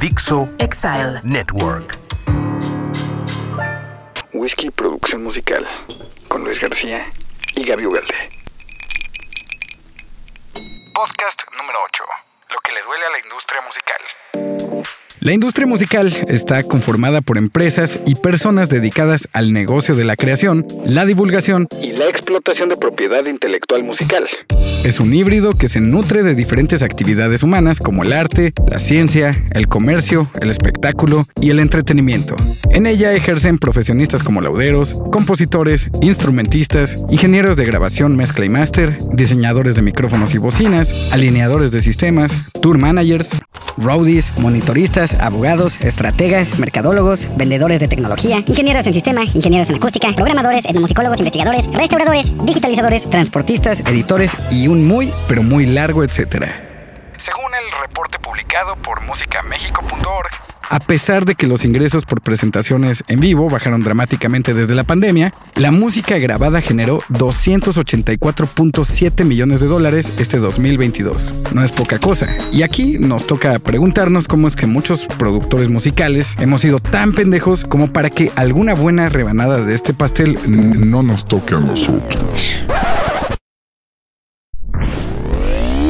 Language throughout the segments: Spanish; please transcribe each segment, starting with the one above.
Dixo Exile Network. Whisky Producción Musical con Luis García y Gaby Ugalde. Podcast número 8. Lo que le duele a la industria musical. La industria musical está conformada por empresas y personas dedicadas al negocio de la creación, la divulgación y la explotación de propiedad intelectual musical. Es un híbrido que se nutre de diferentes actividades humanas como el arte, la ciencia, el comercio, el espectáculo y el entretenimiento. En ella ejercen profesionistas como lauderos, compositores, instrumentistas, ingenieros de grabación, mezcla y máster, diseñadores de micrófonos y bocinas, alineadores de sistemas, tour managers, roadies, monitoristas, abogados, estrategas, mercadólogos, vendedores de tecnología, ingenieros en sistema, ingenieros en acústica, programadores, etnomusicólogos, investigadores, restauradores, digitalizadores, transportistas, editores y un muy, pero muy largo etcétera. Según el reporte publicado por musicamexico.org, a pesar de que los ingresos por presentaciones en vivo bajaron dramáticamente desde la pandemia, la música grabada generó 284.7 millones de dólares este 2022. No es poca cosa. Y aquí nos toca preguntarnos cómo es que muchos productores musicales hemos sido tan pendejos como para que alguna buena rebanada de este pastel no nos toque a nosotros.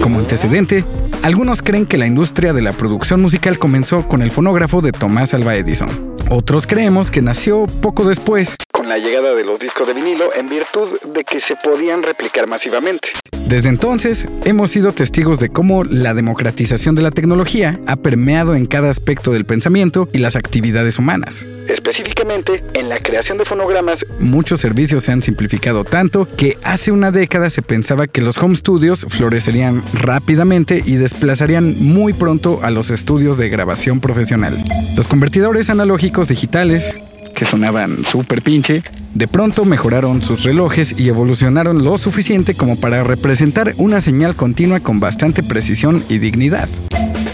Como antecedente, algunos creen que la industria de la producción musical comenzó con el fonógrafo de Tomás Alva Edison. Otros creemos que nació poco después, la llegada de los discos de vinilo en virtud de que se podían replicar masivamente. Desde entonces, hemos sido testigos de cómo la democratización de la tecnología ha permeado en cada aspecto del pensamiento y las actividades humanas. Específicamente, en la creación de fonogramas, muchos servicios se han simplificado tanto que hace una década se pensaba que los home studios florecerían rápidamente y desplazarían muy pronto a los estudios de grabación profesional. Los convertidores analógicos digitales, sonaban súper pinche, de pronto mejoraron sus relojes y evolucionaron lo suficiente como para representar una señal continua con bastante precisión y dignidad.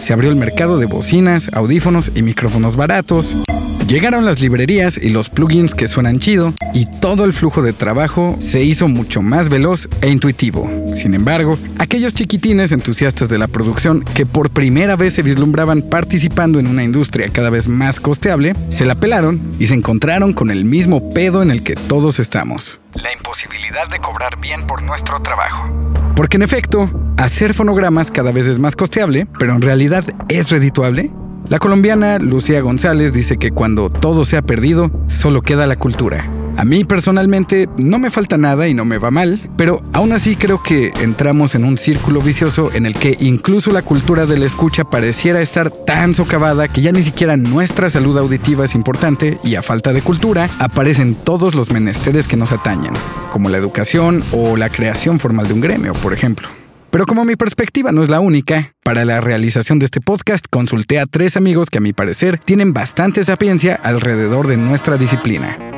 Se abrió el mercado de bocinas, audífonos y micrófonos baratos. Llegaron las librerías y los plugins que suenan chido y todo el flujo de trabajo se hizo mucho más veloz e intuitivo. Sin embargo, aquellos chiquitines entusiastas de la producción que por primera vez se vislumbraban participando en una industria cada vez más costeable, se la pelaron y se encontraron con el mismo pedo en el que todos estamos. La imposibilidad de cobrar bien por nuestro trabajo. Porque en efecto, hacer fonogramas cada vez es más costeable, pero en realidad es redituable. La colombiana Lucía González dice que cuando todo se ha perdido, solo queda la cultura. A mí personalmente no me falta nada y no me va mal, pero aún así creo que entramos en un círculo vicioso en el que incluso la cultura de la escucha pareciera estar tan socavada que ya ni siquiera nuestra salud auditiva es importante y a falta de cultura aparecen todos los menesteres que nos atañen, como la educación o la creación formal de un gremio, por ejemplo. Pero como mi perspectiva no es la única, para la realización de este podcast consulté a tres amigos que a mi parecer tienen bastante sapiencia alrededor de nuestra disciplina.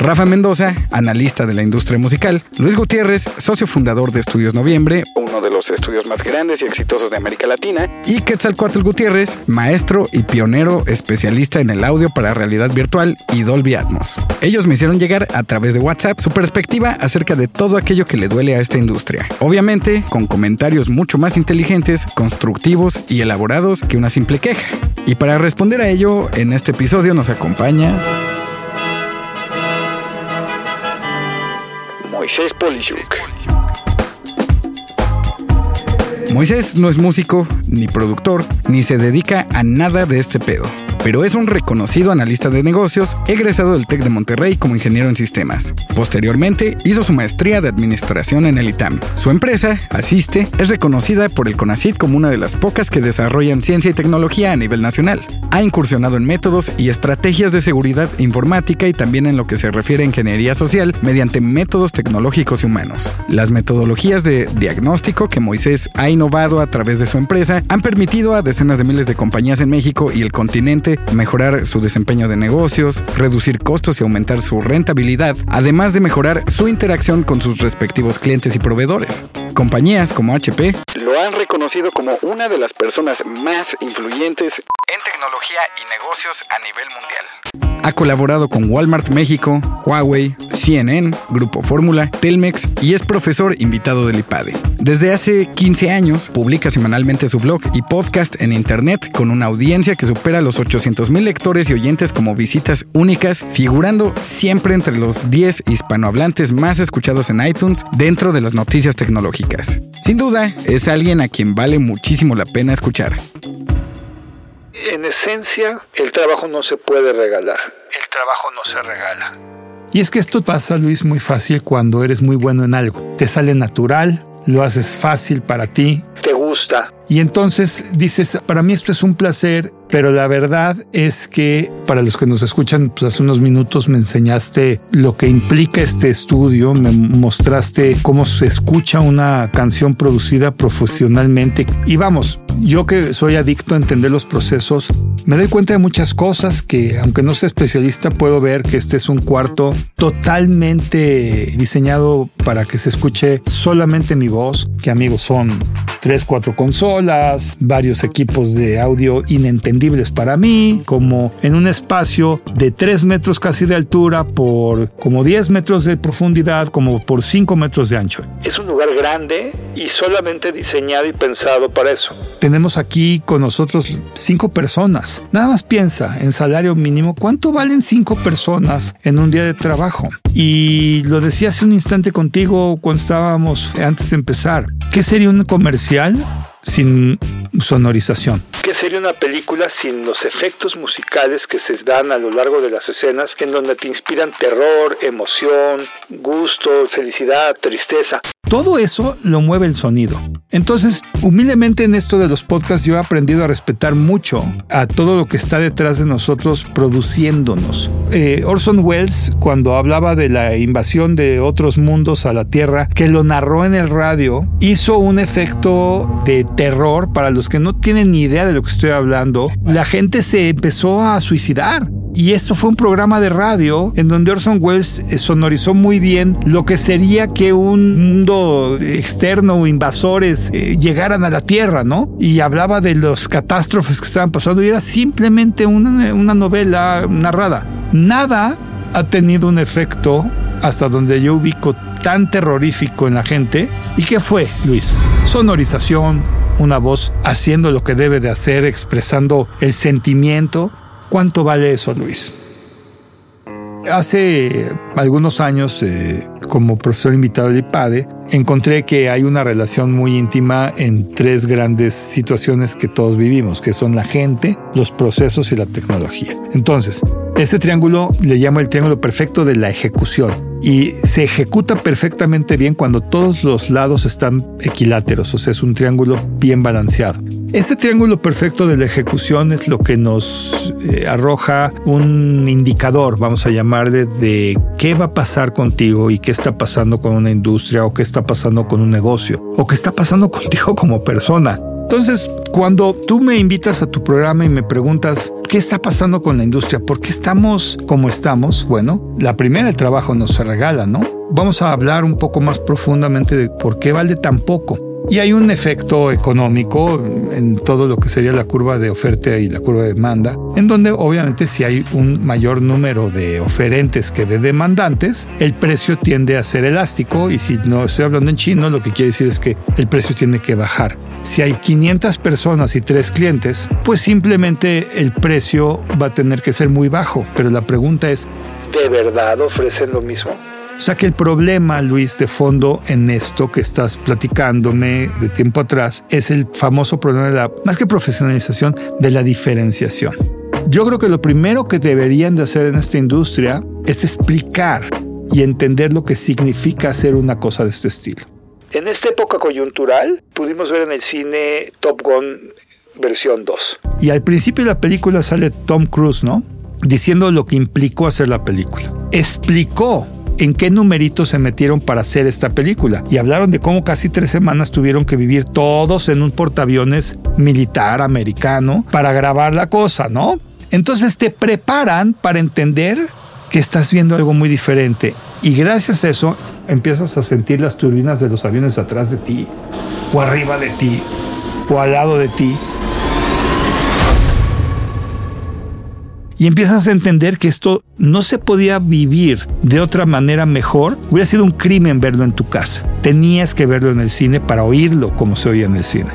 Rafa Mendoza, analista de la industria musical, Luis Gutiérrez, socio fundador de Estudios Noviembre, uno de los estudios más grandes y exitosos de América Latina, y Quetzalcoatl Gutiérrez, maestro y pionero especialista en el audio para realidad virtual y Dolby Atmos. Ellos me hicieron llegar a través de WhatsApp su perspectiva acerca de todo aquello que le duele a esta industria. Obviamente, con comentarios mucho más inteligentes, constructivos y elaborados que una simple queja. Y para responder a ello, en este episodio nos acompaña... Moisés Polishuk. Moisés no es músico, ni productor, ni se dedica a nada de este pedo pero es un reconocido analista de negocios, egresado del TEC de Monterrey como ingeniero en sistemas. Posteriormente, hizo su maestría de administración en el ITAM. Su empresa, Asiste, es reconocida por el CONACYT como una de las pocas que desarrollan ciencia y tecnología a nivel nacional. Ha incursionado en métodos y estrategias de seguridad informática y también en lo que se refiere a ingeniería social mediante métodos tecnológicos y humanos. Las metodologías de diagnóstico que Moisés ha innovado a través de su empresa han permitido a decenas de miles de compañías en México y el continente mejorar su desempeño de negocios, reducir costos y aumentar su rentabilidad, además de mejorar su interacción con sus respectivos clientes y proveedores. Compañías como HP lo han reconocido como una de las personas más influyentes en tecnología y negocios a nivel mundial. Ha colaborado con Walmart México, Huawei, CNN, Grupo Fórmula, Telmex y es profesor invitado del IPADE. Desde hace 15 años publica semanalmente su blog y podcast en internet con una audiencia que supera los 800 mil lectores y oyentes como visitas únicas, figurando siempre entre los 10 hispanohablantes más escuchados en iTunes dentro de las noticias tecnológicas. Sin duda, es alguien a quien vale muchísimo la pena escuchar. En esencia, el trabajo no se puede regalar. El trabajo no se regala. Y es que esto pasa, Luis, muy fácil cuando eres muy bueno en algo. Te sale natural, lo haces fácil para ti. Te gusta. Y entonces dices, para mí esto es un placer, pero la verdad es que para los que nos escuchan, pues hace unos minutos me enseñaste lo que implica este estudio, me mostraste cómo se escucha una canción producida profesionalmente. Y vamos, yo que soy adicto a entender los procesos, me doy cuenta de muchas cosas que, aunque no sea especialista, puedo ver que este es un cuarto totalmente diseñado para que se escuche solamente mi voz, que amigos son tres, cuatro consolas, varios equipos de audio inentendibles para mí, como en un espacio de tres metros casi de altura por como 10 metros de profundidad, como por 5 metros de ancho. Es un lugar grande y solamente diseñado y pensado para eso. Tenemos aquí con nosotros cinco personas. Nada más piensa en salario mínimo, ¿cuánto valen cinco personas en un día de trabajo? Y lo decía hace un instante contigo cuando estábamos antes de empezar. ¿Qué sería un comercial sin sonorización? ¿Qué sería una película sin los efectos musicales que se dan a lo largo de las escenas en donde te inspiran terror, emoción, gusto, felicidad, tristeza? Todo eso lo mueve el sonido. Entonces, humildemente en esto de los podcasts yo he aprendido a respetar mucho a todo lo que está detrás de nosotros produciéndonos. Eh, Orson Welles, cuando hablaba de la invasión de otros mundos a la Tierra, que lo narró en el radio, hizo un efecto de terror para los que no tienen ni idea de lo que estoy hablando. La gente se empezó a suicidar. Y esto fue un programa de radio en donde Orson Welles sonorizó muy bien lo que sería que un mundo externo o invasores eh, llegaran a la Tierra, ¿no? Y hablaba de los catástrofes que estaban pasando y era simplemente una, una novela narrada. Nada ha tenido un efecto hasta donde yo ubico tan terrorífico en la gente. ¿Y qué fue, Luis? Sonorización, una voz haciendo lo que debe de hacer, expresando el sentimiento ¿Cuánto vale eso, Luis? Hace algunos años, eh, como profesor invitado del IPADE, encontré que hay una relación muy íntima en tres grandes situaciones que todos vivimos, que son la gente, los procesos y la tecnología. Entonces, este triángulo le llamo el triángulo perfecto de la ejecución y se ejecuta perfectamente bien cuando todos los lados están equiláteros, o sea, es un triángulo bien balanceado. Este triángulo perfecto de la ejecución es lo que nos eh, arroja un indicador, vamos a llamarle, de qué va a pasar contigo y qué está pasando con una industria o qué está pasando con un negocio o qué está pasando contigo como persona. Entonces, cuando tú me invitas a tu programa y me preguntas qué está pasando con la industria, por qué estamos como estamos, bueno, la primera, el trabajo no se regala, ¿no? Vamos a hablar un poco más profundamente de por qué vale tan poco. Y hay un efecto económico en todo lo que sería la curva de oferta y la curva de demanda, en donde obviamente si hay un mayor número de oferentes que de demandantes, el precio tiende a ser elástico y si no estoy hablando en chino, lo que quiere decir es que el precio tiene que bajar. Si hay 500 personas y 3 clientes, pues simplemente el precio va a tener que ser muy bajo. Pero la pregunta es, ¿de verdad ofrecen lo mismo? O sea que el problema, Luis, de fondo en esto que estás platicándome de tiempo atrás es el famoso problema de la, más que profesionalización, de la diferenciación. Yo creo que lo primero que deberían de hacer en esta industria es explicar y entender lo que significa hacer una cosa de este estilo. En esta época coyuntural pudimos ver en el cine Top Gun versión 2. Y al principio de la película sale Tom Cruise, ¿no? Diciendo lo que implicó hacer la película. Explicó en qué numeritos se metieron para hacer esta película. Y hablaron de cómo casi tres semanas tuvieron que vivir todos en un portaaviones militar americano para grabar la cosa, ¿no? Entonces te preparan para entender que estás viendo algo muy diferente. Y gracias a eso empiezas a sentir las turbinas de los aviones atrás de ti, o arriba de ti, o al lado de ti. Y empiezas a entender que esto no se podía vivir de otra manera mejor. Hubiera sido un crimen verlo en tu casa. Tenías que verlo en el cine para oírlo como se oía en el cine.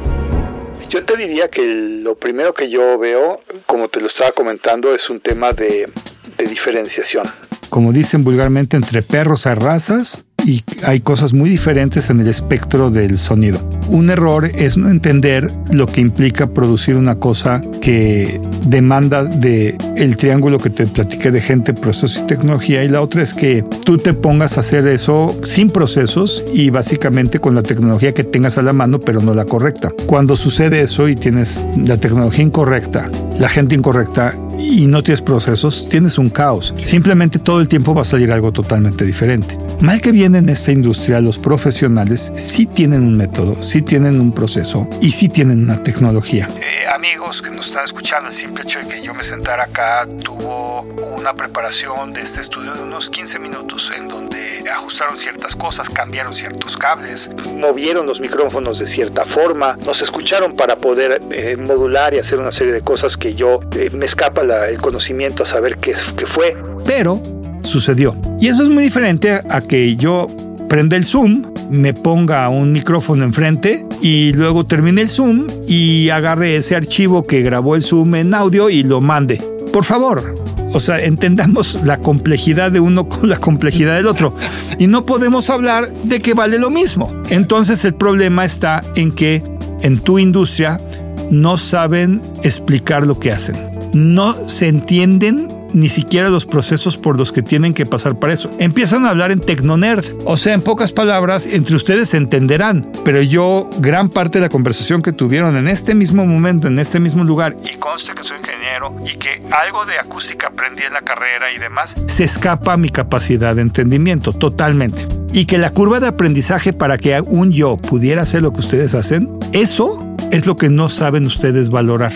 Yo te diría que lo primero que yo veo, como te lo estaba comentando, es un tema de, de diferenciación. Como dicen vulgarmente, entre perros hay razas y hay cosas muy diferentes en el espectro del sonido. Un error es no entender lo que implica producir una cosa que demanda de el triángulo que te platiqué de gente, procesos y tecnología y la otra es que tú te pongas a hacer eso sin procesos y básicamente con la tecnología que tengas a la mano pero no la correcta. Cuando sucede eso y tienes la tecnología incorrecta, la gente incorrecta y no tienes procesos, tienes un caos. Simplemente todo el tiempo va a salir algo totalmente diferente. Mal que bien en esta industria, los profesionales sí tienen un método, sí tienen un proceso y sí tienen una tecnología. Eh, amigos que nos están escuchando, el simple hecho de que yo me sentara acá tuvo una preparación de este estudio de unos 15 minutos en donde ajustaron ciertas cosas, cambiaron ciertos cables. Movieron los micrófonos de cierta forma, nos escucharon para poder eh, modular y hacer una serie de cosas que yo eh, me escapa el conocimiento a saber qué fue. Pero sucedió. Y eso es muy diferente a que yo prenda el Zoom, me ponga un micrófono enfrente y luego termine el Zoom y agarre ese archivo que grabó el Zoom en audio y lo mande. Por favor, o sea, entendamos la complejidad de uno con la complejidad del otro. Y no podemos hablar de que vale lo mismo. Entonces el problema está en que en tu industria no saben explicar lo que hacen. No se entienden ni siquiera los procesos por los que tienen que pasar para eso. Empiezan a hablar en tecnonerd. O sea, en pocas palabras, entre ustedes se entenderán. Pero yo, gran parte de la conversación que tuvieron en este mismo momento, en este mismo lugar, y conste que soy ingeniero y que algo de acústica aprendí en la carrera y demás, se escapa a mi capacidad de entendimiento totalmente. Y que la curva de aprendizaje para que un yo pudiera hacer lo que ustedes hacen, eso es lo que no saben ustedes valorar.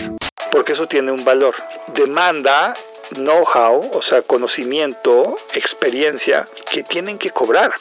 Porque eso tiene un valor. Demanda know-how, o sea, conocimiento, experiencia, que tienen que cobrar.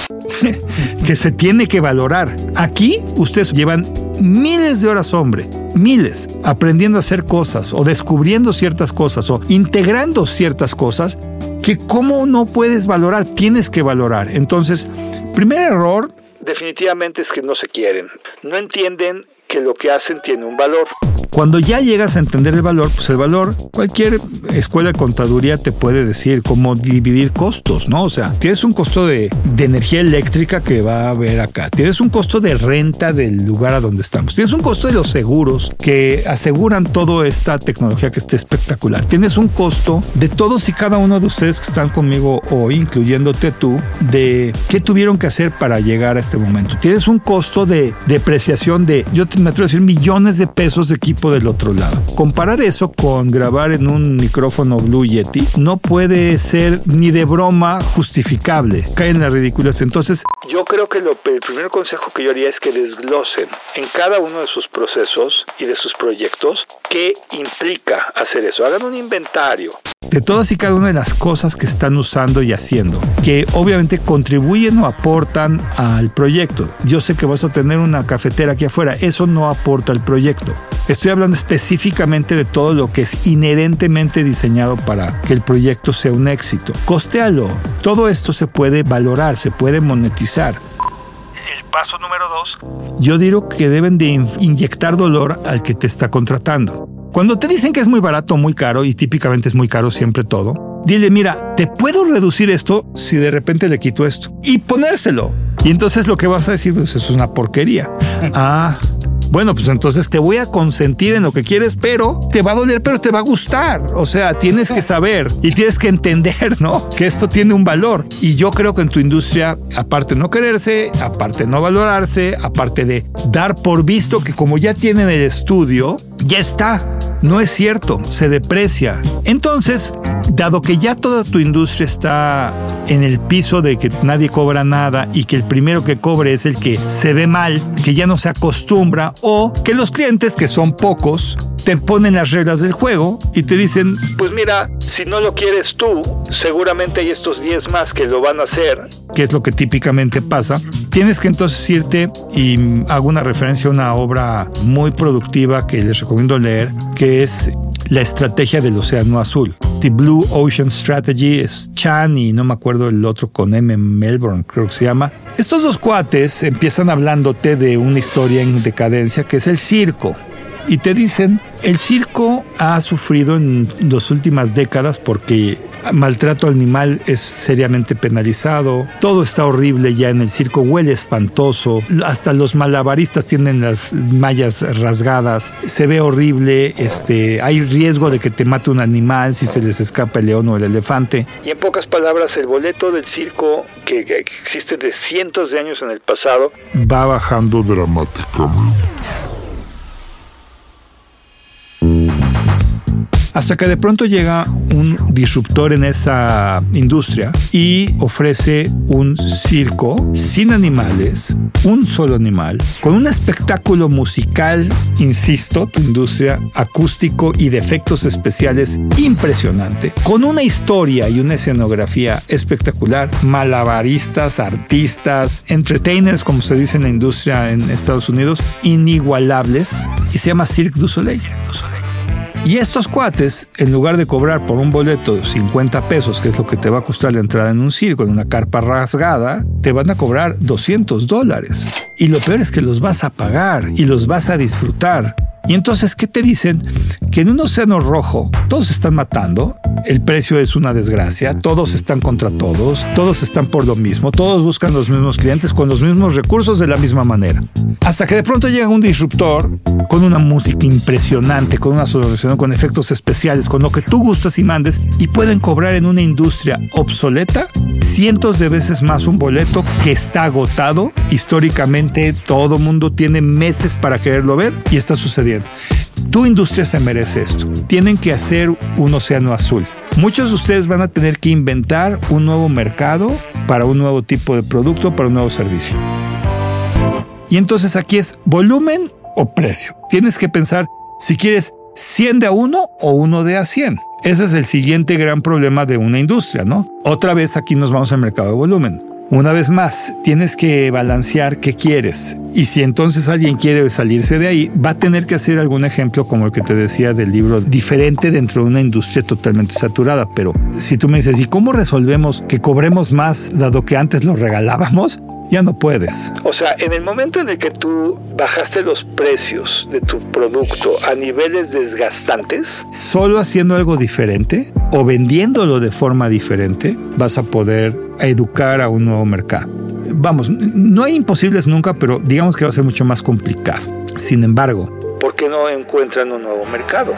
que se tiene que valorar. Aquí ustedes llevan miles de horas, hombre, miles, aprendiendo a hacer cosas o descubriendo ciertas cosas o integrando ciertas cosas que cómo no puedes valorar, tienes que valorar. Entonces, primer error. Definitivamente es que no se quieren. No entienden que lo que hacen tiene un valor. Cuando ya llegas a entender el valor, pues el valor, cualquier escuela de contaduría te puede decir cómo dividir costos, ¿no? O sea, tienes un costo de, de, energía eléctrica que va a haber acá, tienes un costo de renta del lugar a donde estamos, tienes un costo de los seguros que aseguran toda esta tecnología que está espectacular, tienes un costo de todos y cada uno de ustedes que están conmigo hoy, incluyéndote tú, de qué tuvieron que hacer para llegar a este momento. Tienes un costo de depreciación de, yo me atrevo a decir, millones de pesos de equipo del otro lado. Comparar eso con grabar en un micrófono Blue Yeti no puede ser ni de broma justificable. Caen las ridículas. Entonces, yo creo que el primer consejo que yo haría es que desglosen en cada uno de sus procesos y de sus proyectos qué implica hacer eso. Hagan un inventario de todas y cada una de las cosas que están usando y haciendo, que obviamente contribuyen o aportan al proyecto. Yo sé que vas a tener una cafetera aquí afuera, eso no aporta al proyecto. Estoy hablando específicamente de todo lo que es inherentemente diseñado para que el proyecto sea un éxito. Costealo. Todo esto se puede valorar, se puede monetizar. El paso número dos. Yo digo que deben de inyectar dolor al que te está contratando. Cuando te dicen que es muy barato o muy caro, y típicamente es muy caro siempre todo, dile, mira, te puedo reducir esto si de repente le quito esto. Y ponérselo. Y entonces lo que vas a decir, pues eso es una porquería. ah, bueno, pues entonces te voy a consentir en lo que quieres, pero te va a doler, pero te va a gustar. O sea, tienes que saber y tienes que entender, ¿no? Que esto tiene un valor. Y yo creo que en tu industria, aparte de no quererse, aparte de no valorarse, aparte de dar por visto que como ya tienen el estudio, ya está. No es cierto, se deprecia. Entonces, dado que ya toda tu industria está en el piso de que nadie cobra nada y que el primero que cobre es el que se ve mal, que ya no se acostumbra, o que los clientes, que son pocos, te ponen las reglas del juego y te dicen, pues mira, si no lo quieres tú, seguramente hay estos 10 más que lo van a hacer. Que es lo que típicamente pasa. Tienes que entonces irte y hago una referencia a una obra muy productiva que les recomiendo leer, que es La estrategia del océano azul. The Blue Ocean Strategy, es Chan y no me acuerdo el otro con M. Melbourne, creo que se llama. Estos dos cuates empiezan hablándote de una historia en decadencia que es el circo. Y te dicen, el circo ha sufrido en las últimas décadas porque maltrato animal es seriamente penalizado, todo está horrible ya en el circo, huele espantoso, hasta los malabaristas tienen las mallas rasgadas, se ve horrible, este, hay riesgo de que te mate un animal si se les escapa el león o el elefante. Y en pocas palabras, el boleto del circo que, que existe de cientos de años en el pasado va bajando dramáticamente. Hasta que de pronto llega un disruptor en esa industria y ofrece un circo sin animales, un solo animal, con un espectáculo musical, insisto, tu industria acústico y de efectos especiales impresionante, con una historia y una escenografía espectacular, malabaristas, artistas, entertainers, como se dice en la industria en Estados Unidos, inigualables, y se llama Cirque du Soleil. Y estos cuates, en lugar de cobrar por un boleto de 50 pesos, que es lo que te va a costar la entrada en un circo, en una carpa rasgada, te van a cobrar 200 dólares. Y lo peor es que los vas a pagar y los vas a disfrutar. Y entonces, ¿qué te dicen? Que en un océano rojo todos están matando, el precio es una desgracia, todos están contra todos, todos están por lo mismo, todos buscan los mismos clientes con los mismos recursos de la misma manera. Hasta que de pronto llega un disruptor con una música impresionante, con una solución, con efectos especiales, con lo que tú gustas y mandes, y pueden cobrar en una industria obsoleta cientos de veces más un boleto que está agotado. Históricamente todo mundo tiene meses para quererlo ver y está sucediendo. Tu industria se merece esto. Tienen que hacer un océano azul. Muchos de ustedes van a tener que inventar un nuevo mercado para un nuevo tipo de producto, para un nuevo servicio. Y entonces aquí es volumen o precio. Tienes que pensar si quieres 100 de a 1 o 1 de a 100. Ese es el siguiente gran problema de una industria, ¿no? Otra vez aquí nos vamos al mercado de volumen. Una vez más, tienes que balancear qué quieres. Y si entonces alguien quiere salirse de ahí, va a tener que hacer algún ejemplo como el que te decía del libro diferente dentro de una industria totalmente saturada. Pero si tú me dices, ¿y cómo resolvemos que cobremos más dado que antes lo regalábamos? Ya no puedes. O sea, en el momento en el que tú bajaste los precios de tu producto a niveles desgastantes, solo haciendo algo diferente o vendiéndolo de forma diferente, vas a poder educar a un nuevo mercado. Vamos, no hay imposibles nunca, pero digamos que va a ser mucho más complicado. Sin embargo, ¿por qué no encuentran un nuevo mercado?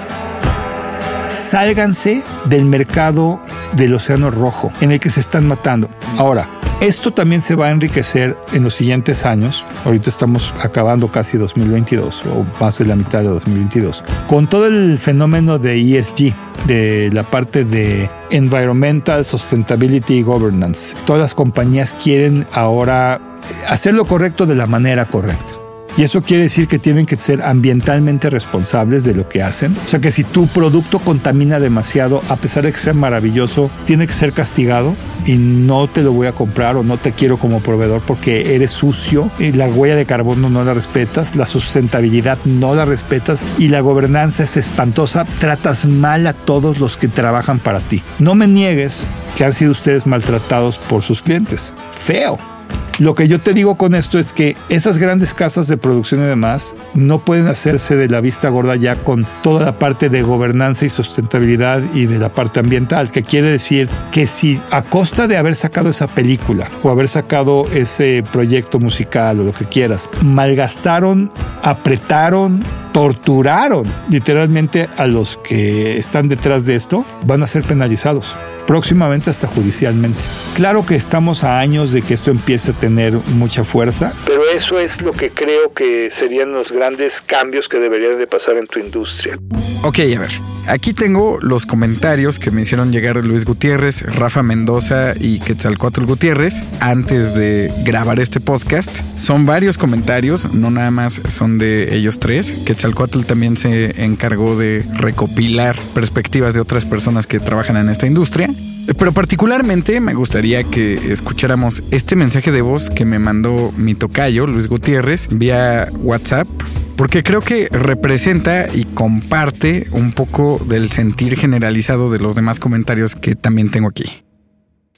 Sálganse del mercado del Océano Rojo en el que se están matando. Ahora, esto también se va a enriquecer en los siguientes años. Ahorita estamos acabando casi 2022 o más de la mitad de 2022. Con todo el fenómeno de ESG, de la parte de Environmental Sustainability Governance. Todas las compañías quieren ahora hacer lo correcto de la manera correcta. Y eso quiere decir que tienen que ser ambientalmente responsables de lo que hacen. O sea que si tu producto contamina demasiado, a pesar de que sea maravilloso, tiene que ser castigado y no te lo voy a comprar o no te quiero como proveedor porque eres sucio y la huella de carbono no la respetas, la sustentabilidad no la respetas y la gobernanza es espantosa. Tratas mal a todos los que trabajan para ti. No me niegues que han sido ustedes maltratados por sus clientes. Feo. Lo que yo te digo con esto es que esas grandes casas de producción y demás no pueden hacerse de la vista gorda ya con toda la parte de gobernanza y sustentabilidad y de la parte ambiental, que quiere decir que si a costa de haber sacado esa película o haber sacado ese proyecto musical o lo que quieras, malgastaron, apretaron, torturaron literalmente a los que están detrás de esto, van a ser penalizados próximamente hasta judicialmente. Claro que estamos a años de que esto empiece a tener mucha fuerza. Pero eso es lo que creo que serían los grandes cambios que deberían de pasar en tu industria. Ok, a ver. Aquí tengo los comentarios que me hicieron llegar Luis Gutiérrez, Rafa Mendoza y Quetzalcoatl Gutiérrez antes de grabar este podcast. Son varios comentarios, no nada más son de ellos tres. Quetzalcoatl también se encargó de recopilar perspectivas de otras personas que trabajan en esta industria. Pero particularmente me gustaría que escucháramos este mensaje de voz que me mandó mi tocayo, Luis Gutiérrez, vía WhatsApp porque creo que representa y comparte un poco del sentir generalizado de los demás comentarios que también tengo aquí.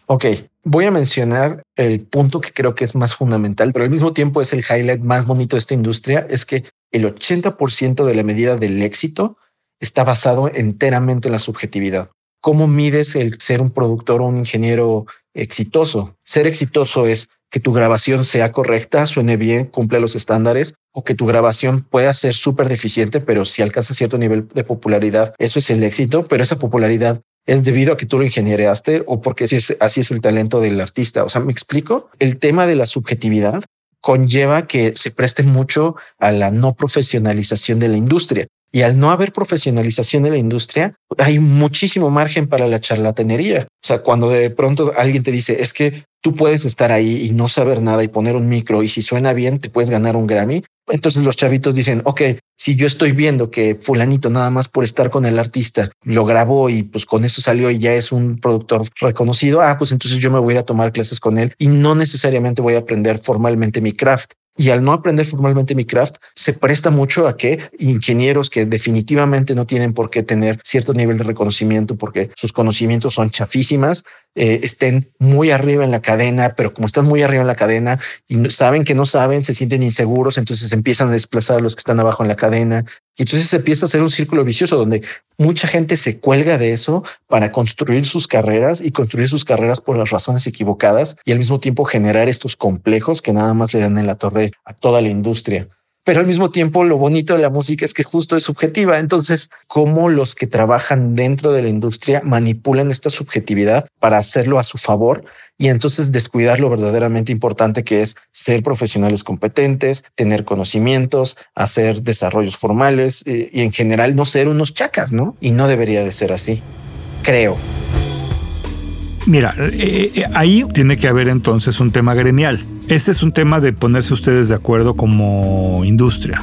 Ok, voy a mencionar el punto que creo que es más fundamental, pero al mismo tiempo es el highlight más bonito de esta industria, es que el 80% de la medida del éxito está basado enteramente en la subjetividad. ¿Cómo mides el ser un productor o un ingeniero exitoso? Ser exitoso es que tu grabación sea correcta, suene bien, cumple los estándares, o que tu grabación pueda ser súper deficiente, pero si alcanza cierto nivel de popularidad, eso es el éxito, pero esa popularidad es debido a que tú lo ingeniereaste o porque así es, así es el talento del artista. O sea, me explico. El tema de la subjetividad conlleva que se preste mucho a la no profesionalización de la industria. Y al no haber profesionalización de la industria, hay muchísimo margen para la charlatanería. O sea, cuando de pronto alguien te dice, es que tú puedes estar ahí y no saber nada y poner un micro y si suena bien te puedes ganar un Grammy. Entonces los chavitos dicen, ok, si yo estoy viendo que fulanito nada más por estar con el artista lo grabó y pues con eso salió y ya es un productor reconocido, ah, pues entonces yo me voy a, a tomar clases con él y no necesariamente voy a aprender formalmente mi craft. Y al no aprender formalmente mi craft, se presta mucho a que ingenieros que definitivamente no tienen por qué tener cierto nivel de reconocimiento porque sus conocimientos son chafísimas, eh, estén muy arriba en la cadena, pero como están muy arriba en la cadena y saben que no saben, se sienten inseguros, entonces empiezan a desplazar a los que están abajo en la cadena. Y entonces se empieza a hacer un círculo vicioso donde mucha gente se cuelga de eso para construir sus carreras y construir sus carreras por las razones equivocadas y al mismo tiempo generar estos complejos que nada más le dan en la torre a toda la industria pero al mismo tiempo lo bonito de la música es que justo es subjetiva. Entonces, cómo los que trabajan dentro de la industria manipulan esta subjetividad para hacerlo a su favor y entonces descuidar lo verdaderamente importante que es ser profesionales competentes, tener conocimientos, hacer desarrollos formales eh, y en general no ser unos chacas, ¿no? Y no debería de ser así, creo. Mira, eh, eh, ahí tiene que haber entonces un tema gremial. Este es un tema de ponerse ustedes de acuerdo como industria.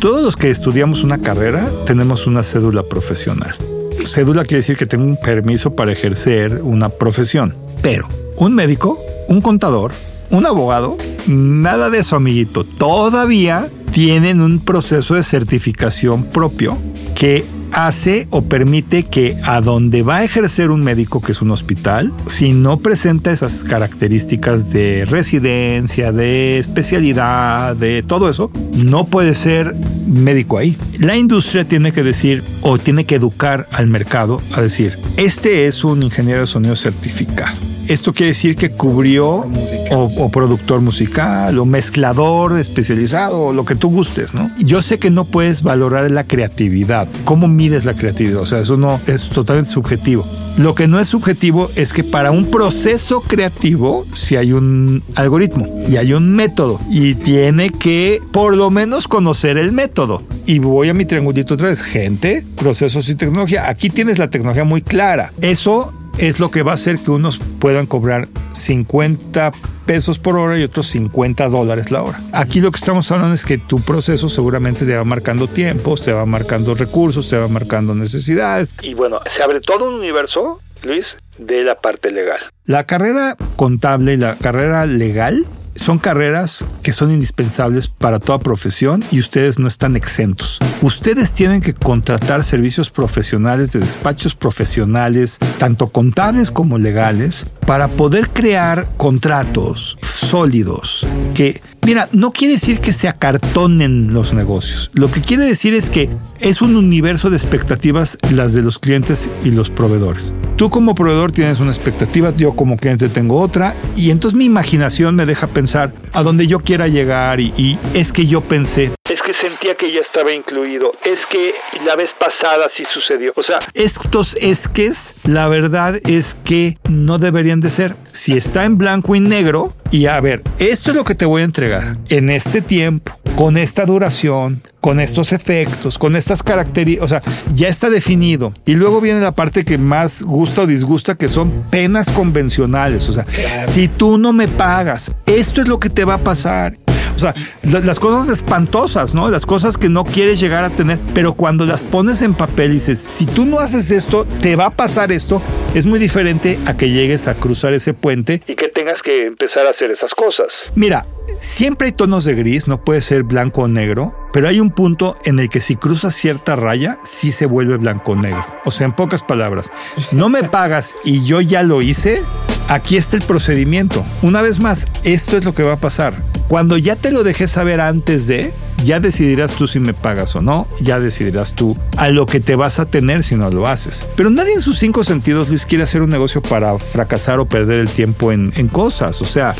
Todos los que estudiamos una carrera tenemos una cédula profesional. Cédula quiere decir que tengo un permiso para ejercer una profesión. Pero un médico, un contador, un abogado, nada de eso, amiguito. Todavía tienen un proceso de certificación propio que hace o permite que a donde va a ejercer un médico, que es un hospital, si no presenta esas características de residencia, de especialidad, de todo eso, no puede ser médico ahí. La industria tiene que decir o tiene que educar al mercado a decir, este es un ingeniero de sonido certificado esto quiere decir que cubrió o, productor musical o mezclador especializado o lo que tú gustes, ¿no? Yo sé que no puedes valorar la creatividad. ¿Cómo mides la creatividad? O sea, eso no es totalmente subjetivo. Lo que no es subjetivo es que para un proceso creativo si hay un algoritmo y hay un método y tiene que por lo menos conocer el método. Y voy a mi triangulito otra vez, gente, procesos y tecnología. Aquí tienes la tecnología muy clara. Eso es lo que va a hacer que unos puedan cobrar 50 pesos por hora y otros 50 dólares la hora. Aquí lo que estamos hablando es que tu proceso seguramente te va marcando tiempos, te va marcando recursos, te va marcando necesidades. Y bueno, se abre todo un universo, Luis, de la parte legal. La carrera contable y la carrera legal son carreras que son indispensables para toda profesión y ustedes no están exentos. Ustedes tienen que contratar servicios profesionales de despachos profesionales, tanto contables como legales, para poder crear contratos sólidos que Mira, no quiere decir que se acartonen los negocios. Lo que quiere decir es que es un universo de expectativas las de los clientes y los proveedores. Tú como proveedor tienes una expectativa, yo como cliente tengo otra, y entonces mi imaginación me deja pensar a dónde yo quiera llegar y, y es que yo pensé, es que sentía que ya estaba incluido. Es que la vez pasada sí sucedió. O sea, estos esques, la verdad es que no deberían de ser. Si está en blanco y negro, y a ver, esto es lo que te voy a entregar en este tiempo, con esta duración, con estos efectos, con estas características, o sea, ya está definido. Y luego viene la parte que más gusta o disgusta, que son penas convencionales. O sea, si tú no me pagas, esto es lo que te va a pasar. O sea, las cosas espantosas, ¿no? Las cosas que no quieres llegar a tener, pero cuando las pones en papel y dices, si tú no haces esto, te va a pasar esto, es muy diferente a que llegues a cruzar ese puente. Y que tengas que empezar a hacer esas cosas. Mira, siempre hay tonos de gris, no puede ser blanco o negro, pero hay un punto en el que si cruzas cierta raya, sí se vuelve blanco o negro. O sea, en pocas palabras, no me pagas y yo ya lo hice, aquí está el procedimiento. Una vez más, esto es lo que va a pasar. Cuando ya te lo dejé saber antes de, ya decidirás tú si me pagas o no, ya decidirás tú a lo que te vas a tener si no lo haces. Pero nadie en sus cinco sentidos, Luis, quiere hacer un negocio para fracasar o perder el tiempo en, cosas. O sea,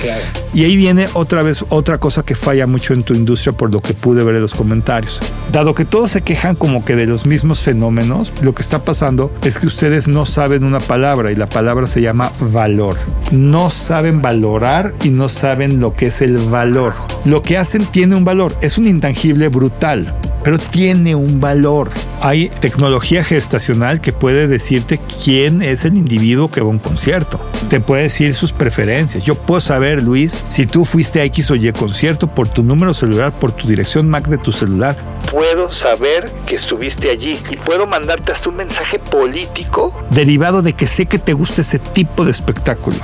y ahí viene otra vez otra cosa que falla mucho en tu industria por lo que pude ver en los comentarios. Dado que todos se quejan como que de los mismos fenómenos, lo que está pasando es que ustedes no saben una palabra y la palabra se llama valor. No saben valorar y no saben lo que es el valor. Lo que hacen tiene un valor, es un intangible brutal pero tiene un valor. Hay tecnología gestacional que puede decirte quién es el individuo que va a un concierto. Te puede decir sus preferencias. Yo puedo saber, Luis, si tú fuiste a X o Y concierto por tu número celular, por tu dirección MAC de tu celular. Puedo saber que estuviste allí y puedo mandarte hasta un mensaje político derivado de que sé que te gusta ese tipo de espectáculo.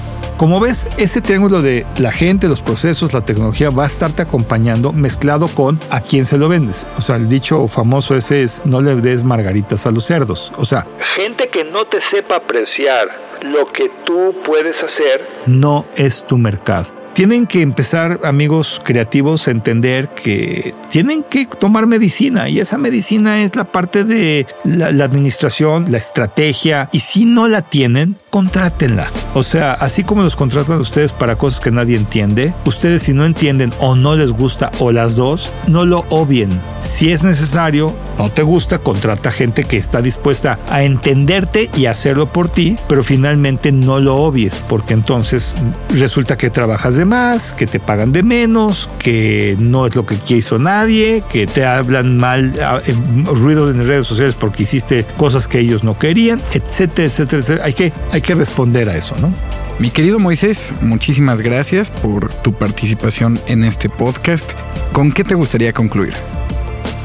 Como ves, ese triángulo de la gente, los procesos, la tecnología va a estarte acompañando mezclado con a quién se lo vendes. O sea, el dicho famoso ese es no le des margaritas a los cerdos. O sea, gente que no te sepa apreciar lo que tú puedes hacer no es tu mercado tienen que empezar, amigos creativos, a entender que tienen que tomar medicina y esa medicina es la parte de la, administración, la estrategia y si no la tienen, contrátenla. O sea, así como los contratan ustedes para cosas que nadie entiende, ustedes si no entienden o no les gusta o las dos, no lo obvien. Si es necesario, no te gusta, contrata gente que está dispuesta a entenderte y hacerlo por ti, pero finalmente no lo obvies porque entonces resulta que trabajas de más, que te pagan de menos, que no es lo que quiso nadie, que te hablan mal, ruido en redes sociales porque hiciste cosas que ellos no querían, etcétera, etcétera, etcétera. Hay que, hay que responder a eso, ¿no? Mi querido Moisés, muchísimas gracias por tu participación en este podcast. ¿Con qué te gustaría concluir?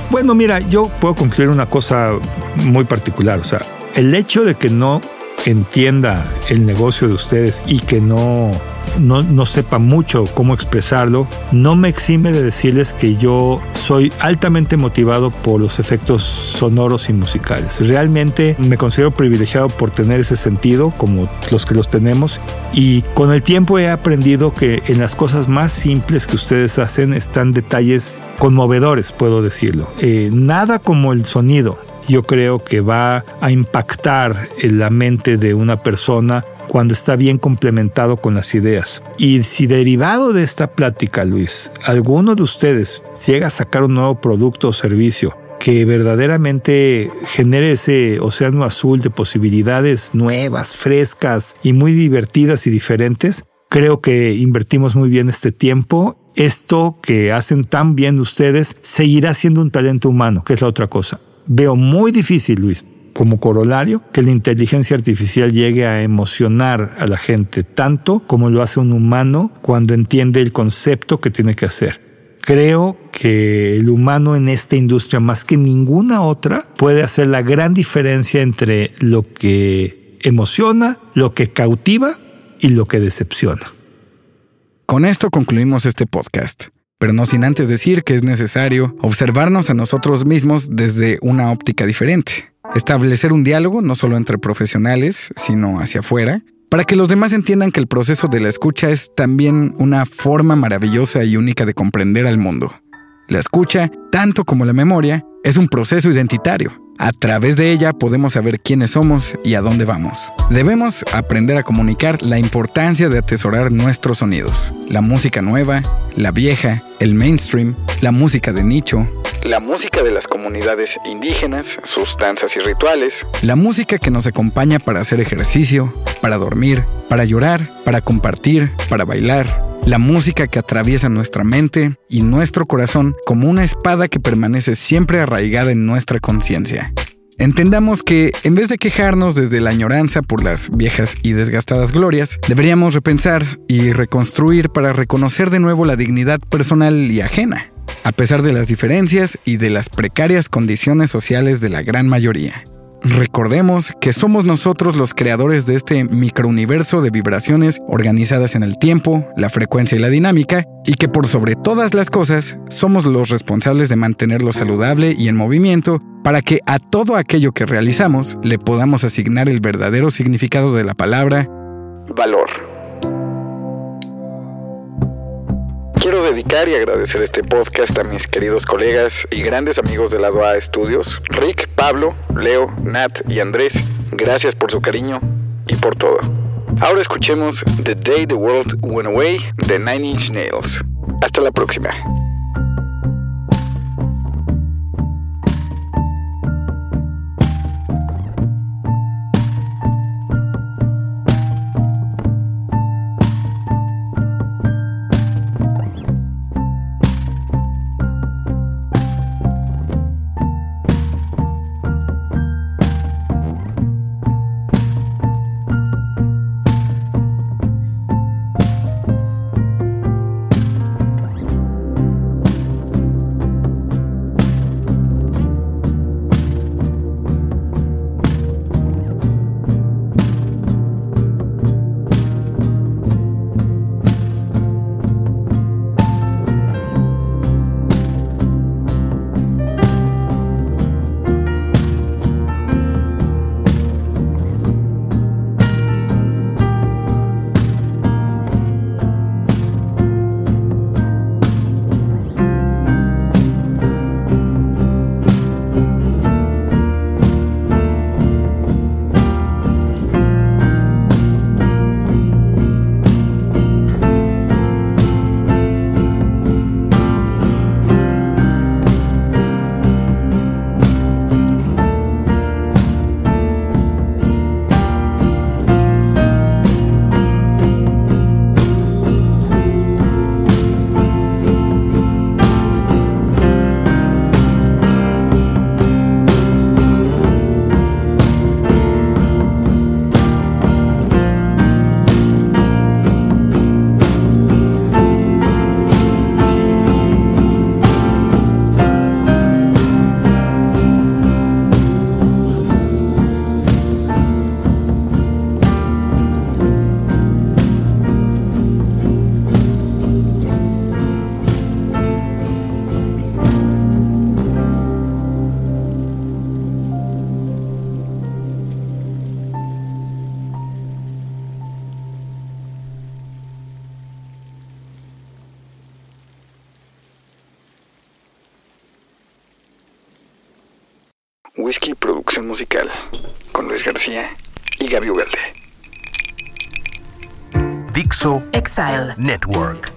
Bueno, mira, yo puedo concluir una cosa muy particular. O sea, el hecho de que no entienda el negocio de ustedes y que no no, sepa mucho cómo expresarlo, no me exime de decirles que yo soy altamente motivado por los efectos sonoros y musicales. Realmente me considero privilegiado por tener ese sentido, como los que los tenemos, y con el tiempo he aprendido que en las cosas más simples que ustedes hacen están detalles conmovedores, puedo decirlo. Eh, nada como el sonido yo creo que va a impactar en la mente de una persona cuando está bien complementado con las ideas. Y si derivado de esta plática, Luis, alguno de ustedes llega a sacar un nuevo producto o servicio que verdaderamente genere ese océano azul de posibilidades nuevas, frescas y muy divertidas y diferentes, creo que invertimos muy bien este tiempo. Esto que hacen tan bien ustedes seguirá siendo un talento humano, que es la otra cosa. Veo muy difícil, Luis, como corolario que la inteligencia artificial llegue a emocionar a la gente tanto como lo hace un humano cuando entiende el concepto que tiene que hacer. Creo que el humano en esta industria más que ninguna otra puede hacer la gran diferencia entre lo que emociona, lo que cautiva y lo que decepciona. Con esto concluimos este podcast, pero no sin antes decir que es necesario observarnos a nosotros mismos desde una óptica diferente establecer un diálogo no solo entre profesionales, sino hacia afuera, para que los demás entiendan que el proceso de la escucha es también una forma maravillosa y única de comprender al mundo. La escucha, tanto como la memoria, es un proceso identitario. A través de ella podemos saber quiénes somos y a dónde vamos. Debemos aprender a comunicar la importancia de atesorar nuestros sonidos. La música nueva, la vieja, el mainstream, la música de nicho, la música de las comunidades indígenas, sus danzas y rituales, la música que nos acompaña para hacer ejercicio, para dormir, para llorar, para compartir, para bailar, la música que atraviesa nuestra mente y nuestro corazón como una espada que permanece siempre arraigada en nuestra conciencia. Entendamos que, en vez de quejarnos desde la añoranza por las viejas y desgastadas glorias, deberíamos repensar y reconstruir para reconocer de nuevo la dignidad personal y ajena a pesar de las diferencias y de las precarias condiciones sociales de la gran mayoría. recordemos que somos nosotros los creadores de este microuniverso de vibraciones organizadas en el tiempo, la frecuencia y la dinámica, y que por sobre todas las cosas somos los responsables de mantenerlo saludable y en movimiento para que a todo aquello que realizamos le podamos asignar el verdadero significado de la palabra valor. Quiero dedicar y agradecer este podcast a mis queridos colegas y grandes amigos de lado A Estudios, Rick, Pablo, Leo, Nat y Andrés. Gracias por su cariño y por todo. Ahora escuchemos The Day the World Went Away de Nine Inch Nails. Hasta la próxima. Network.